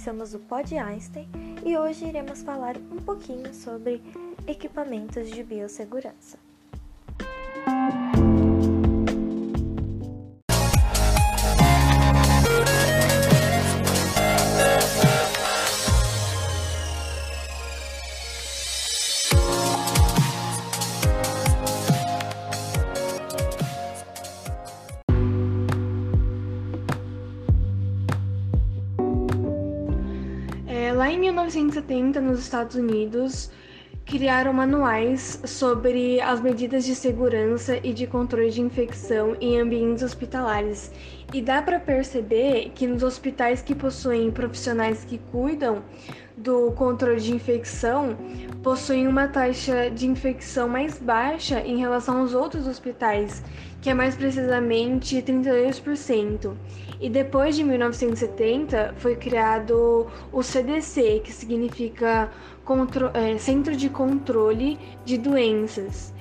somos o Pod Einstein e hoje iremos falar um pouquinho sobre equipamentos de biossegurança. 1970, nos Estados Unidos, criaram manuais sobre as medidas de segurança e de controle de infecção em ambientes hospitalares. E dá para perceber que nos hospitais que possuem profissionais que cuidam do controle de infecção, possuem uma taxa de infecção mais baixa em relação aos outros hospitais, que é mais precisamente 32%. E depois de 1970 foi criado o CDC, que significa é, Centro de Controle de Doenças.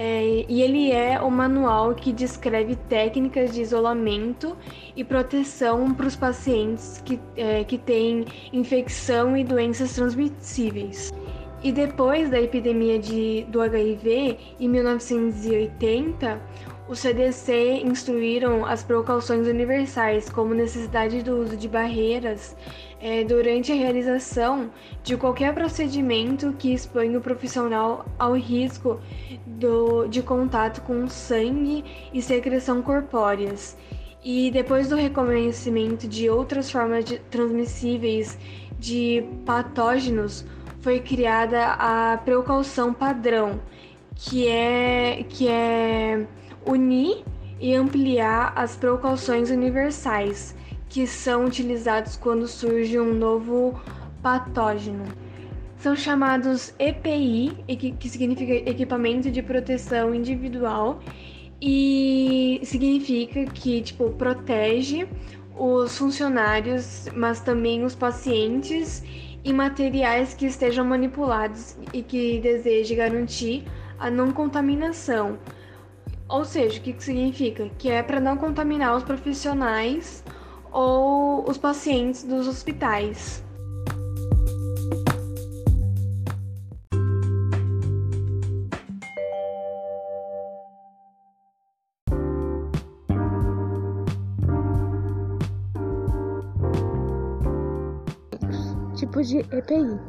É, e ele é o manual que descreve técnicas de isolamento e proteção para os pacientes que, é, que têm infecção e doenças transmissíveis. E depois da epidemia de, do HIV, em 1980, o CDC instruíram as precauções universais, como necessidade do uso de barreiras é, durante a realização de qualquer procedimento que exponha o profissional ao risco do, de contato com sangue e secreção corpóreas. E depois do reconhecimento de outras formas de, transmissíveis de patógenos, foi criada a precaução padrão, que é, que é unir e ampliar as precauções universais que são utilizados quando surge um novo patógeno. São chamados EPI, que significa Equipamento de Proteção Individual, e significa que tipo protege os funcionários, mas também os pacientes e materiais que estejam manipulados e que deseje garantir a não contaminação ou seja, o que, que significa? Que é para não contaminar os profissionais ou os pacientes dos hospitais. De EPI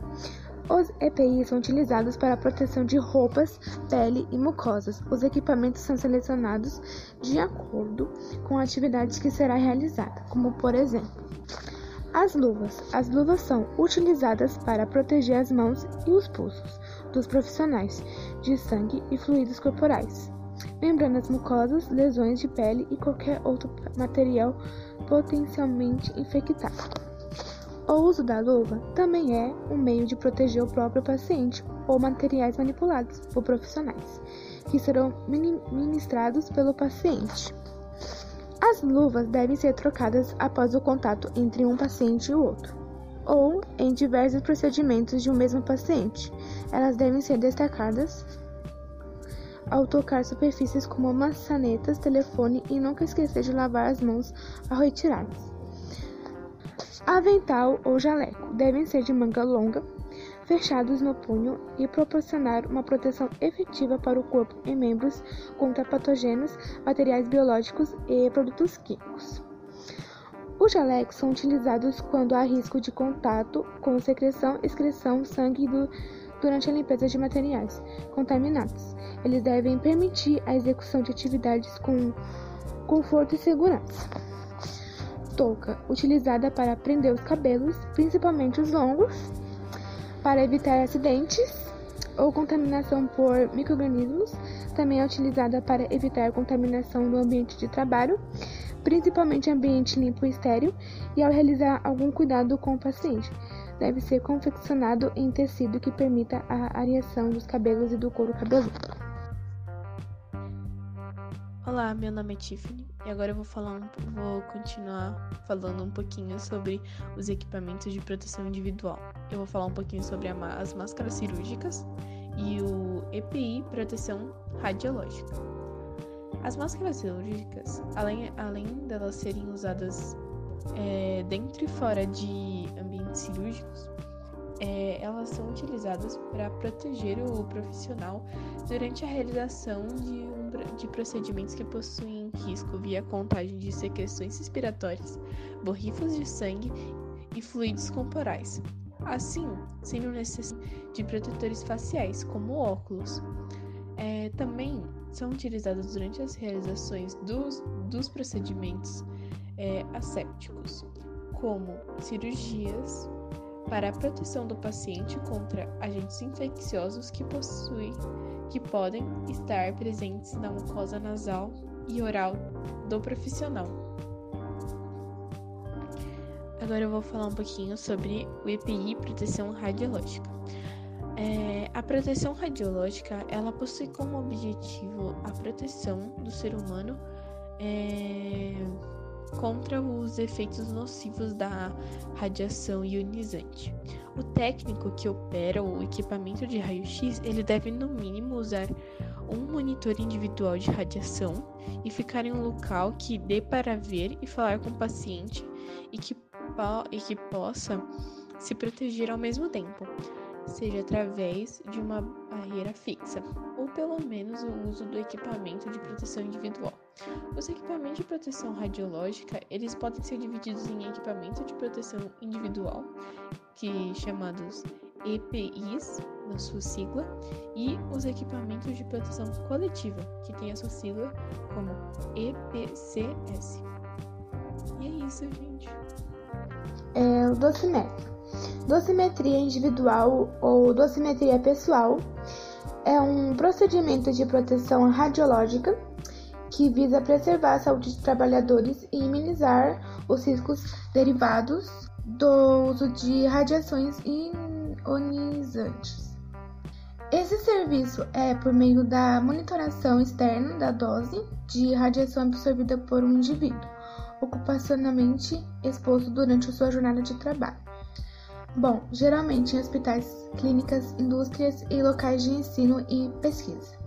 os EPIs são utilizados para a proteção de roupas, pele e mucosas. Os equipamentos são selecionados de acordo com a atividade que será realizada, como por exemplo, as luvas. As luvas são utilizadas para proteger as mãos e os pulsos dos profissionais de sangue e fluidos corporais, membranas mucosas, lesões de pele e qualquer outro material potencialmente infectado. O uso da luva também é um meio de proteger o próprio paciente ou materiais manipulados por profissionais, que serão ministrados pelo paciente. As luvas devem ser trocadas após o contato entre um paciente e o outro, ou em diversos procedimentos de um mesmo paciente. Elas devem ser destacadas ao tocar superfícies como maçanetas, telefone e nunca esquecer de lavar as mãos ao retirá-las. Avental ou jaleco devem ser de manga longa, fechados no punho e proporcionar uma proteção efetiva para o corpo e membros contra patógenos, materiais biológicos e produtos químicos. Os jalecos são utilizados quando há risco de contato com secreção, excreção, sangue do, durante a limpeza de materiais contaminados. Eles devem permitir a execução de atividades com conforto e segurança touca, utilizada para prender os cabelos, principalmente os longos, para evitar acidentes ou contaminação por microrganismos. Também é utilizada para evitar contaminação no ambiente de trabalho, principalmente ambiente limpo e estéril, e ao realizar algum cuidado com o paciente. Deve ser confeccionado em tecido que permita a areação dos cabelos e do couro cabeludo. Olá, meu nome é Tiffany e agora eu vou falar um, vou continuar falando um pouquinho sobre os equipamentos de proteção individual. Eu vou falar um pouquinho sobre as máscaras cirúrgicas e o EPI proteção radiológica. As máscaras cirúrgicas, além, além delas serem usadas é, dentro e fora de ambientes cirúrgicos, é, elas são utilizadas para proteger o profissional durante a realização de, de procedimentos que possuem risco via contagem de secreções respiratórias, borrifas de sangue e fluidos corporais. Assim, sendo necessário de protetores faciais, como óculos. É, também são utilizados durante as realizações dos, dos procedimentos é, assépticos, como cirurgias, para a proteção do paciente contra agentes infecciosos que possuem, que podem estar presentes na mucosa nasal e oral do profissional. Agora eu vou falar um pouquinho sobre o EPI proteção radiológica. É, a proteção radiológica ela possui como objetivo a proteção do ser humano é, contra os efeitos nocivos da radiação ionizante. O técnico que opera o equipamento de raio-x, ele deve no mínimo usar um monitor individual de radiação e ficar em um local que dê para ver e falar com o paciente e que, e que possa se proteger ao mesmo tempo seja através de uma barreira fixa, ou pelo menos o uso do equipamento de proteção individual. Os equipamentos de proteção radiológica, eles podem ser divididos em equipamento de proteção individual, que chamados EPIs, na sua sigla, e os equipamentos de proteção coletiva, que tem a sua sigla como EPCS. E é isso, gente. É o dosimetro. Dosimetria individual ou dosimetria pessoal é um procedimento de proteção radiológica que visa preservar a saúde de trabalhadores e minimizar os riscos derivados do uso de radiações ionizantes. Esse serviço é por meio da monitoração externa da dose de radiação absorvida por um indivíduo, ocupacionalmente exposto durante a sua jornada de trabalho. Bom, geralmente em hospitais, clínicas, indústrias e locais de ensino e pesquisa.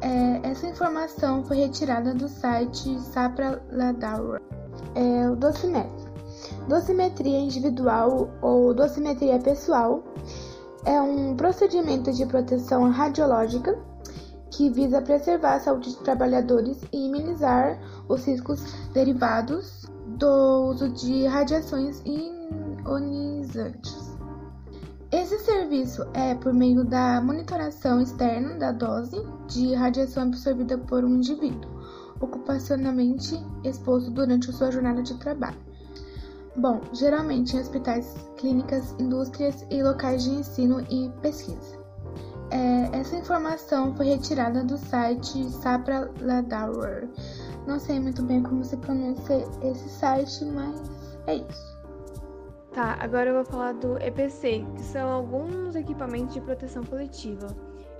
É, essa informação foi retirada do site Sapra Ladauer. É, o dosimetro. Dosimetria individual ou dosimetria pessoal é um procedimento de proteção radiológica que visa preservar a saúde de trabalhadores e minimizar os riscos derivados do uso de radiações ionizantes. Esse serviço é por meio da monitoração externa da dose de radiação absorvida por um indivíduo, ocupacionalmente exposto durante sua jornada de trabalho. Bom, geralmente em hospitais, clínicas, indústrias e locais de ensino e pesquisa. É, essa informação foi retirada do site Sapra Ladauer. Não sei muito bem como se pronuncia esse site, mas é isso. Tá, agora eu vou falar do EPC, que são alguns equipamentos de proteção coletiva.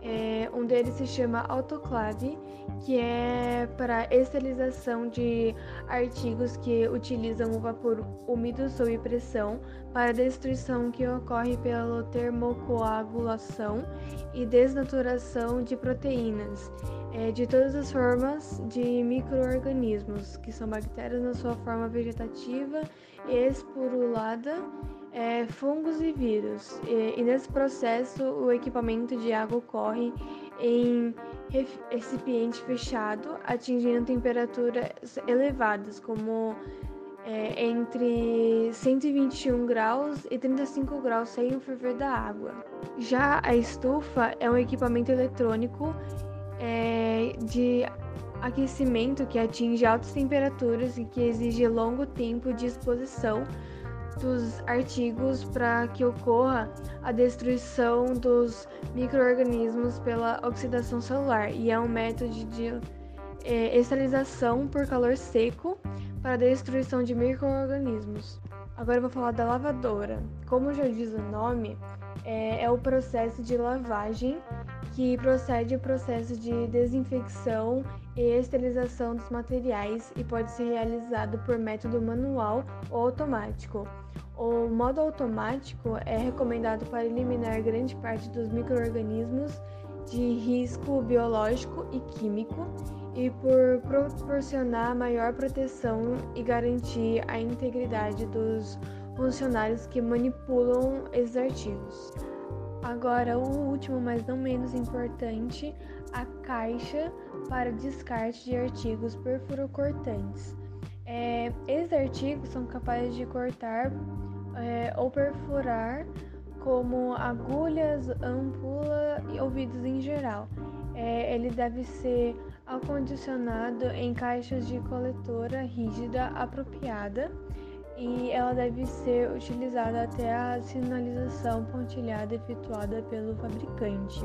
É, um deles se chama autoclave, que é para esterilização de artigos que utilizam o vapor úmido sob pressão para destruição que ocorre pela termocoagulação e desnaturação de proteínas é, de todas as formas de microorganismos, que são bactérias na sua forma vegetativa esporulada, é, fungos e vírus. E, e, nesse processo, o equipamento de água ocorre em recipiente fechado, atingindo temperaturas elevadas, como é, entre 121 graus e 35 graus sem o ferver da água. Já a estufa é um equipamento eletrônico é, de aquecimento que atinge altas temperaturas e que exige longo tempo de exposição dos artigos para que ocorra a destruição dos microorganismos pela oxidação celular e é um método de é, esterilização por calor seco para a destruição de microorganismos. Agora eu vou falar da lavadora. Como já diz o nome, é, é o processo de lavagem que procede o processo de desinfecção e esterilização dos materiais e pode ser realizado por método manual ou automático. O modo automático é recomendado para eliminar grande parte dos microorganismos de risco biológico e químico e por proporcionar maior proteção e garantir a integridade dos funcionários que manipulam esses artigos. Agora, o último, mas não menos importante, a caixa para descarte de artigos perfurocortantes. É, esses artigos são capazes de cortar é, ou perfurar, como agulhas, ampula e ouvidos em geral. É, ele deve ser acondicionado em caixas de coletora rígida apropriada e ela deve ser utilizada até a sinalização pontilhada efetuada pelo fabricante.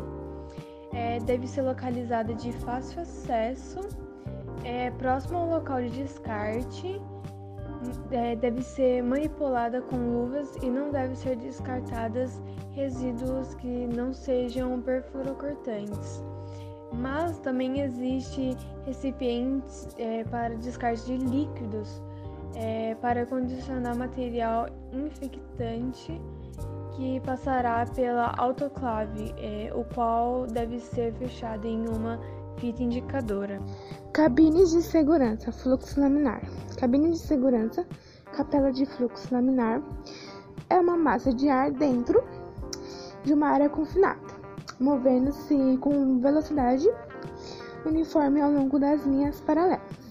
É, deve ser localizada de fácil acesso, é, próximo ao local de descarte, é, deve ser manipulada com luvas e não deve ser descartadas resíduos que não sejam perfurocortantes. Mas também existe recipientes é, para descarte de líquidos é, para condicionar material infectante que passará pela autoclave, é, o qual deve ser fechado em uma fita indicadora. Cabines de segurança, fluxo laminar. Cabine de segurança, capela de fluxo laminar, é uma massa de ar dentro de uma área confinada, movendo-se com velocidade uniforme ao longo das linhas paralelas.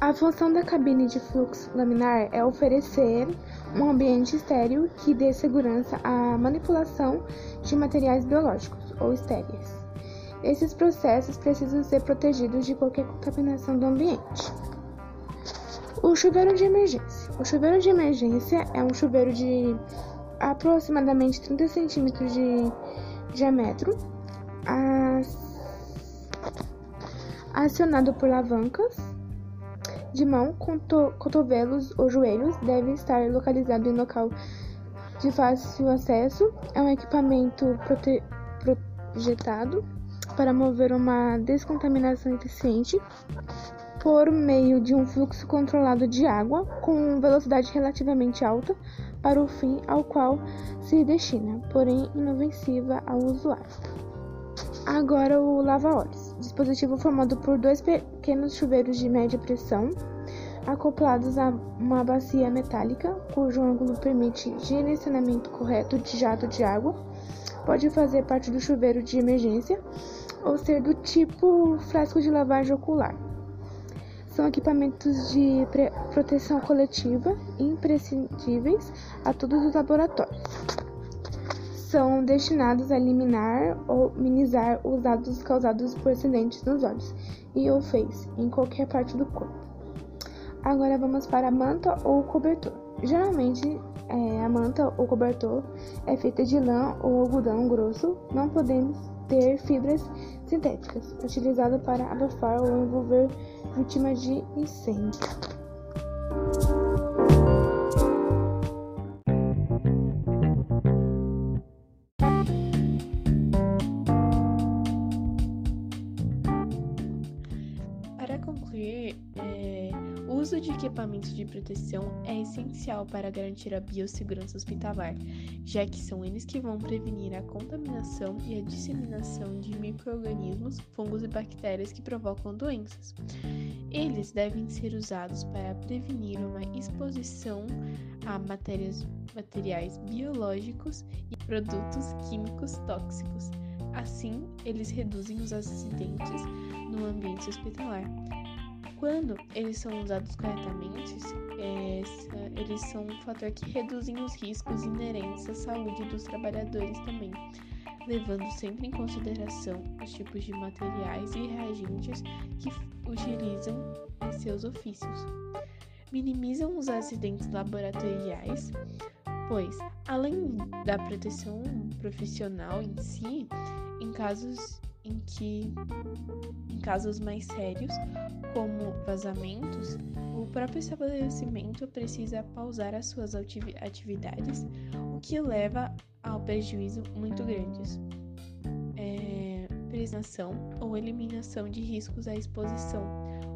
A função da cabine de fluxo laminar é oferecer um ambiente estéril que dê segurança à manipulação de materiais biológicos ou estéreis. Esses processos precisam ser protegidos de qualquer contaminação do ambiente. O chuveiro de emergência. O chuveiro de emergência é um chuveiro de aproximadamente 30 centímetros de diâmetro, acionado por alavancas de mão, cotovelos ou joelhos deve estar localizado em local de fácil acesso. É um equipamento projetado para mover uma descontaminação eficiente por meio de um fluxo controlado de água com velocidade relativamente alta para o fim ao qual se destina, porém inofensiva ao usuário. Agora o lava-óleos. Dispositivo formado por dois pequenos chuveiros de média pressão acoplados a uma bacia metálica, cujo ângulo permite direcionamento correto de jato de água. Pode fazer parte do chuveiro de emergência ou ser do tipo frasco de lavagem ocular. São equipamentos de proteção coletiva imprescindíveis a todos os laboratórios são destinados a eliminar ou minimizar os danos causados por acidentes nos olhos e ou face em qualquer parte do corpo. Agora vamos para a manta ou cobertor. Geralmente, é, a manta ou cobertor é feita de lã ou algodão grosso, não podemos ter fibras sintéticas, utilizado para abafar ou envolver vítimas de incêndio. Uso de equipamentos de proteção é essencial para garantir a biossegurança hospitalar, já que são eles que vão prevenir a contaminação e a disseminação de microorganismos, fungos e bactérias que provocam doenças. Eles devem ser usados para prevenir uma exposição a matérias, materiais biológicos e produtos químicos tóxicos. Assim, eles reduzem os acidentes no ambiente hospitalar. Quando eles são usados corretamente, eles são um fator que reduzem os riscos inerentes à saúde dos trabalhadores também, levando sempre em consideração os tipos de materiais e reagentes que utilizam em seus ofícios. Minimizam os acidentes laboratoriais, pois, além da proteção profissional em si, em casos em que, em casos mais sérios, como vazamentos, o próprio estabelecimento precisa pausar as suas atividades, o que leva ao prejuízo muito grandes. É, preservação ou eliminação de riscos à exposição,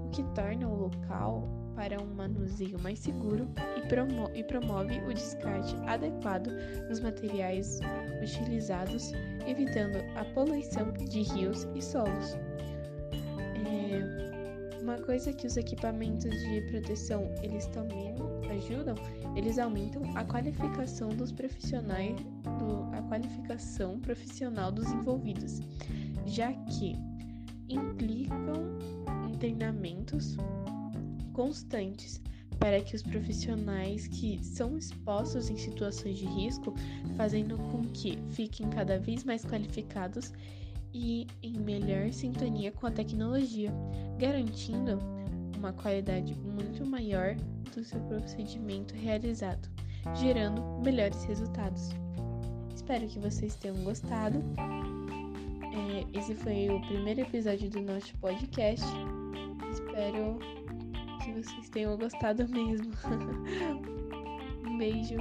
o que torna o local para um manuseio mais seguro e, promo e promove o descarte adequado dos materiais utilizados, evitando a poluição de rios e solos. uma coisa que os equipamentos de proteção eles também ajudam, eles aumentam a qualificação dos profissionais, do, a qualificação profissional dos envolvidos, já que implicam treinamentos constantes para que os profissionais que são expostos em situações de risco, fazendo com que fiquem cada vez mais qualificados e em melhor sintonia com a tecnologia, garantindo uma qualidade muito maior do seu procedimento realizado, gerando melhores resultados. Espero que vocês tenham gostado. É, esse foi o primeiro episódio do nosso podcast. Espero que vocês tenham gostado mesmo. um beijo.